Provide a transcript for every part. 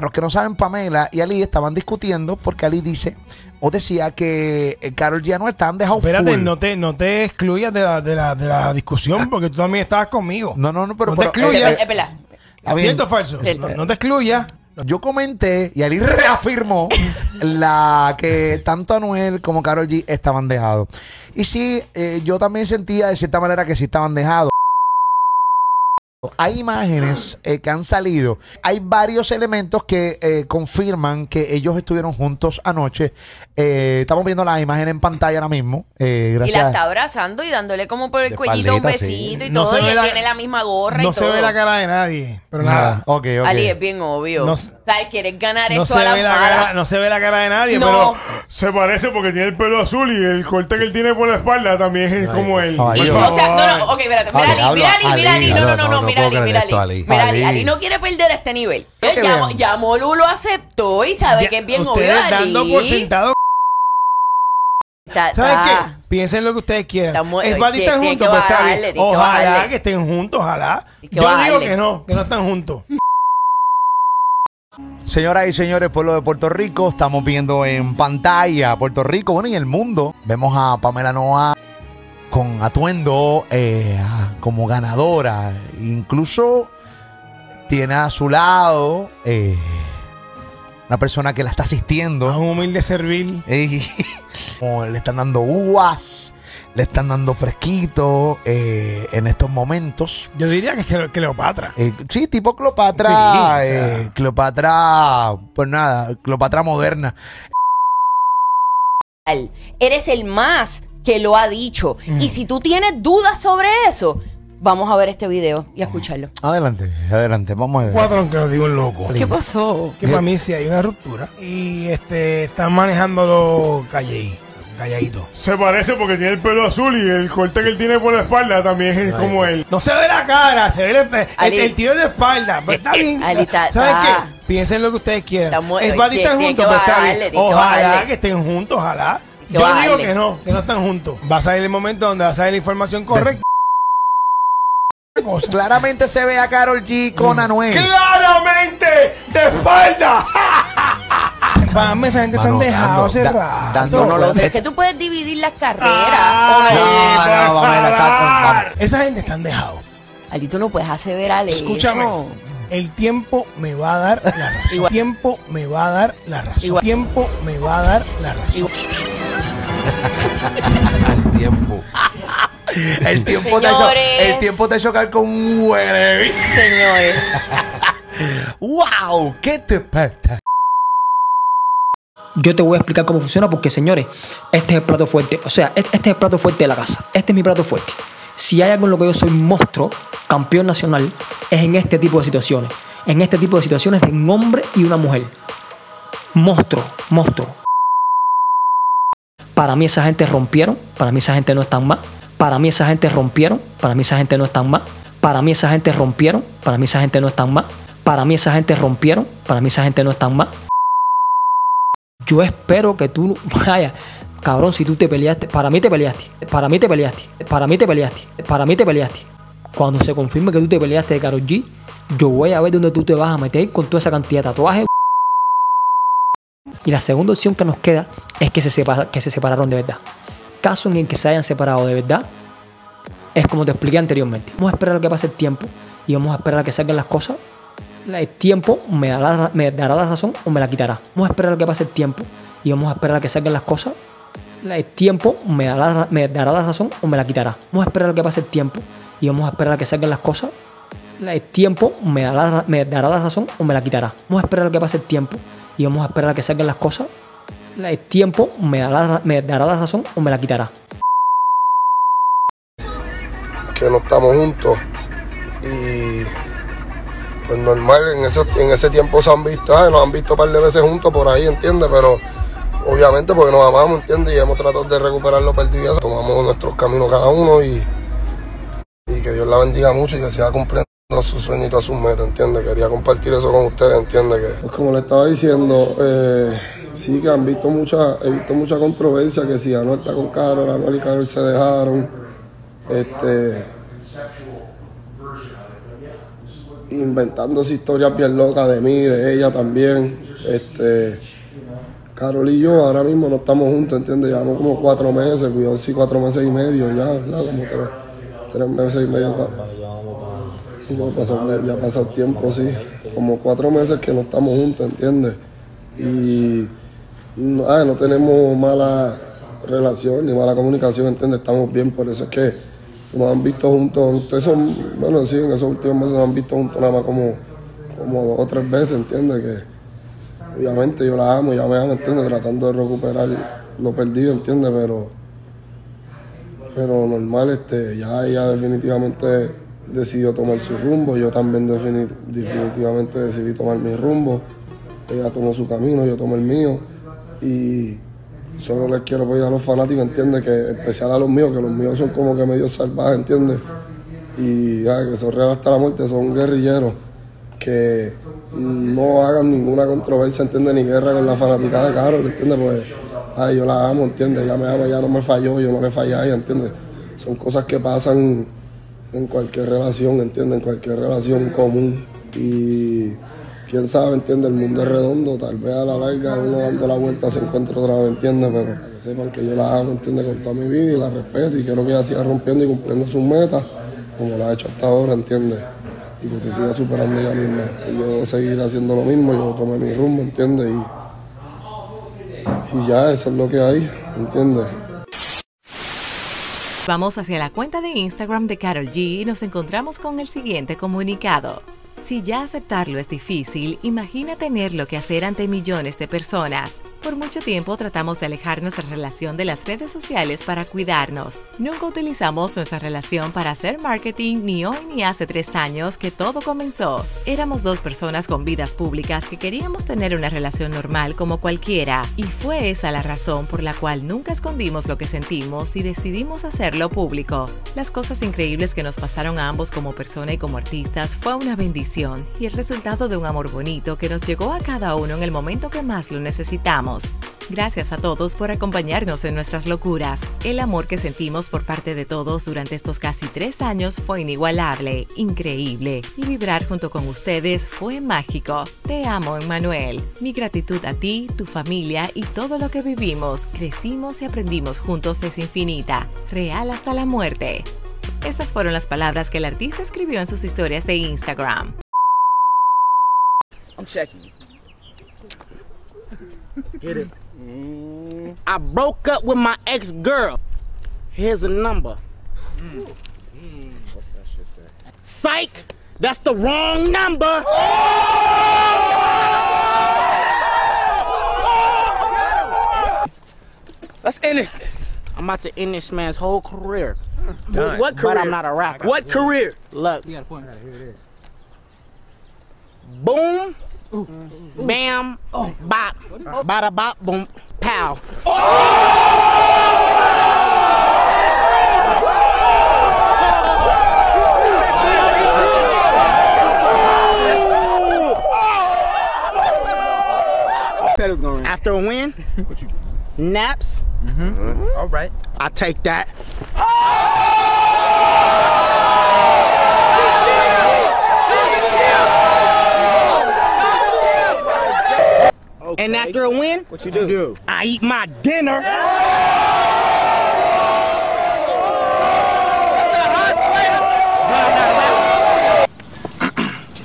Para los que no saben, Pamela y Ali estaban discutiendo porque Ali dice o decía que eh, Carol G y Anuel estaban dejados Espérate, full. no te, no te excluyas de la, de, la, de la discusión porque tú también estabas conmigo. No, no, no, pero, No te pero, excluyas. eh, Es verdad. ¿Cierto o falso? Cierto. No, no te excluyas. Yo comenté y Ali reafirmó la que tanto Anuel como Carol G estaban dejados. Y sí, eh, yo también sentía de cierta manera que sí estaban dejados. Hay imágenes eh, que han salido. Hay varios elementos que eh, confirman que ellos estuvieron juntos anoche. Eh, estamos viendo las imágenes en pantalla ahora mismo. Eh, Y la gracias. está abrazando y dándole como por el De cuellito un sí. besito y No todo. se Y él la- tiene la misma gorra No y se todo. ve la cara de nadie. Pero Nada. nada. Ok, ok. Ali, es bien obvio. No o se- sea, quieres ganar No esto se, a la ve la cara, no se ve la cara de nadie, No. pero se parece porque tiene el pelo azul y el corte que él tiene por la espalda también es como él. O sea, no, no, ok, espérate. Mira Ali, mira Ali, mira Ali. No, no, no, no, no mira puedo Ali, creer mira esto, Ali. Ali. Mira Ali, Ali. Ali no quiere perder este nivel. Que Ya, vean. ya Molu lo aceptó y sabe Ya, que es bien ustedes obvio, Ali. dando por sentado. Ta- ¿Saben qué? Piensen lo que ustedes quieran. Estamos- es tiene- están tiene juntos, que pues está bajarle, bien. tiene que Ojalá bajarle. que estén juntos, ojalá. Tiene que Yo digo bajarle. que no, que no están juntos. Señoras y señores, pueblo de Puerto Rico, estamos viendo en pantalla Puerto Rico, bueno, y el mundo. Vemos a Pamela Noa con atuendo eh, a- como ganadora. Incluso tiene a su lado eh, una persona que la está A asistiendo. un humilde servil. Como le están dando uvas, le están dando fresquito eh, en estos momentos. Yo diría que es Cleo- Cleopatra. Eh, sí, tipo Cleopatra. Sí, o sea. eh, Cleopatra, pues nada, Cleopatra moderna. Eres el más que lo ha dicho. Y si tú tienes dudas sobre eso, vamos a ver este video y a escucharlo. Adelante, adelante, vamos a ver. Cuatro aunque lo digo en loco. ¿Qué pasó? Que para mí sí hay una ruptura. Y este están manejándolo calle calladito. Se parece porque tiene el pelo azul y el corte que él tiene por la espalda también es como él. No se ve la cara, se ve el, el, el tiro de espalda. Pero está bien. Ali, está- ¿Saben está. qué? Piensen lo que ustedes quieran. Estamos- es están tiene juntos, pues está bien. Ojalá que estén juntos, ojalá. Que Yo digo que no, que no están juntos. Va a salir el momento donde va a salir la información correcta. Cosa. Claramente se ve a Carol G con Anuel. ¡Claramente! ¡De espalda! Mí esa gente está Mano, dejado hace rato. dándonos los- Pero es que tú puedes dividir las carreras. Ah, ¿o no? no, no, vamos está-. Esa gente están dejados. Ali, tú no puedes aseverar Escúchame. eso. El tiempo me va a dar la razón. El tiempo me va a dar la razón. El tiempo me va a dar la razón. Al tiempo. El tiempo, te cho- el tiempo de chocar con un huele. Señores. ¡Wow! ¿Qué te pasa? Yo te voy a explicar cómo funciona porque, señores, este es el plato fuerte. O sea, este este es el plato fuerte de la casa. Este es mi plato fuerte. Si hay algo en lo que yo soy monstruo, campeón nacional, es en este tipo de situaciones. En este tipo de situaciones de un hombre y una mujer. Monstruo, monstruo. Para mí esa gente rompieron, para mí esa gente no están más. Para mí esa gente rompieron, para mí esa gente no están más. Para mí esa gente rompieron, para mí esa gente no están más. Para mí esa gente rompieron, para mí esa gente no están más. Yo espero que tú, vaya, cabrón, si tú te peleaste, para mí te peleaste, para mí te peleaste, para mí te peleaste, para mí te peleaste. Cuando se confirme que tú te peleaste de Karol G, yo voy a ver dónde tú te vas a meter con toda esa cantidad de tatuajes. Y la segunda opción que nos queda es que se, separa- que se separaron de verdad. Caso en el que se hayan separado de verdad, es como te expliqué anteriormente. Vamos a esperar a que pase el tiempo y vamos a esperar a que salgan las cosas el tiempo me dará, me dará la razón o me la quitará. Vamos a esperar a que pase el tiempo y vamos a esperar a que salgan las cosas. El tiempo me dará, me dará la razón o me la quitará. Vamos a esperar a que pase el tiempo y vamos a esperar a que salgan las cosas. El tiempo me dará, me dará la razón o me la quitará. Vamos a esperar a que pase el tiempo y vamos a esperar a que salgan las cosas. El tiempo me dará, me dará la razón o me la quitará. que no estamos juntos y pues normal en ese, en ese tiempo se han visto, ay, nos han visto un par de veces juntos por ahí, ¿entiendes? Pero obviamente porque nos amamos, ¿entiendes? Y hemos tratado de recuperar lo perdido, tomamos nuestros caminos cada uno y, y que Dios la bendiga mucho y que siga cumpliendo sus sueños y todas sus metas, ¿entiendes? Quería compartir eso con ustedes, ¿entiendes? Que, pues como le estaba diciendo, eh, sí que han visto mucha, he visto mucha controversia, que si Anuel está con Carol, Anuel y Carol se dejaron, este inventándose historias bien locas de mí, de ella también. Este, Carol y yo ahora mismo no estamos juntos, ¿entiendes? Llevamos como cuatro meses, cuidado, sí, cuatro meses y medio ya, ¿verdad? Como tres, tres meses y medio. Ya pasado, ya tiempo, sí. Como cuatro meses que no estamos juntos, ¿entiendes? Y ah, no tenemos mala relación ni mala comunicación, ¿entiendes? Estamos bien, por eso es que nos han visto juntos. Ustedes son, bueno, sí, en esos últimos meses nos han visto juntos nada más como, como dos o tres veces, ¿entiendes? Que obviamente yo la amo, ya me amo, ¿entiendes? Tratando de recuperar lo perdido, ¿entiendes? Pero, pero normal, este, ya ella definitivamente decidió tomar su rumbo, yo también defini- definitivamente decidí tomar mi rumbo. Ella tomó su camino, yo tomé el mío. Y solo les quiero pedir a los fanáticos, ¿entiendes? Que especial a los míos, que los míos son como que medio salvajes, ¿entiendes? Y ya, que son real hasta la muerte, son guerrilleros. Que no hagan ninguna controversia, ¿entiendes? Ni guerra con la fanática de Carol, ¿entiendes? Pues, ay, yo la amo, ¿entiendes? Ella me ama, ella no me falló, yo no le fallé a ella, ¿entiendes? Son cosas que pasan en cualquier relación, ¿entiendes? En cualquier relación común. Y quién sabe, ¿entiendes? El mundo es redondo, tal vez a la larga uno dando la vuelta se encuentra otra vez, ¿entiendes? Pero que sepan que yo la amo, ¿entiendes? Con toda mi vida y la respeto y quiero que ella siga rompiendo y cumpliendo sus metas, como lo ha hecho hasta ahora, ¿entiendes? Y que se siga superando ella misma. Y yo seguir haciendo lo mismo, yo tomé mi rumbo, ¿entiendes? Y, y ya, eso es lo que hay, ¿entiendes? Vamos hacia la cuenta de Instagram de Carol G y nos encontramos con el siguiente comunicado. Si ya aceptarlo es difícil, imagina tenerlo que hacer ante millones de personas. Por mucho tiempo tratamos de alejar nuestra relación de las redes sociales para cuidarnos. Nunca utilizamos nuestra relación para hacer marketing ni hoy ni hace tres años que todo comenzó. Éramos dos personas con vidas públicas que queríamos tener una relación normal como cualquiera y fue esa la razón por la cual nunca escondimos lo que sentimos y decidimos hacerlo público. Las cosas increíbles que nos pasaron a ambos como persona y como artistas fue una bendición y el resultado de un amor bonito que nos llegó a cada uno en el momento que más lo necesitamos. Gracias a todos por acompañarnos en nuestras locuras. El amor que sentimos por parte de todos durante estos casi tres años fue inigualable, increíble y vibrar junto con ustedes fue mágico. Te amo, Emmanuel. Mi gratitud a ti, tu familia y todo lo que vivimos, crecimos y aprendimos juntos es infinita, real hasta la muerte. Estas fueron las palabras que el artista escribió en sus historias de Instagram. Checking. Get it. Mm-hmm. I broke up with my ex girl. Here's a number. What's that shit say? Psych! That's the wrong number! Let's end this. I'm about to end this man's whole career. Done. What career? But I'm not a rapper. What career? Look. Boom. Bam. Bop. Bada bop. Boom. Pow. After a win, naps. All right. I take that. And after a win, What you do? I eat my dinner.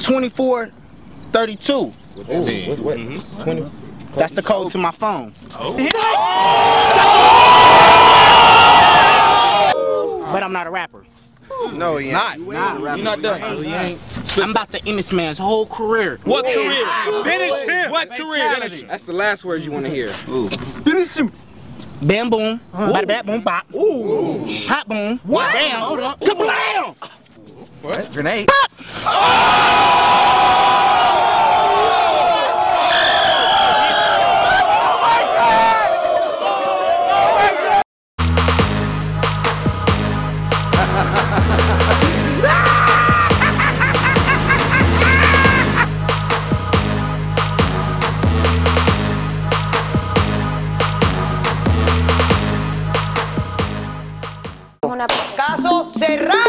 Twenty-four, thirty-two. What that mean? What, mm-hmm. Twenty. That's the code to my phone. Oh! But I'm not a rapper. No, he not. You're not done. I'm about to end this man's whole career. What career? Finish him. What career? That's the last words you want to hear. Ooh. Finish him. Bam boom. Bada bam boom bop. Ooh. Hot boom. What? Bam. Hold on. Kablam! What? Grenade. Caso cerrado.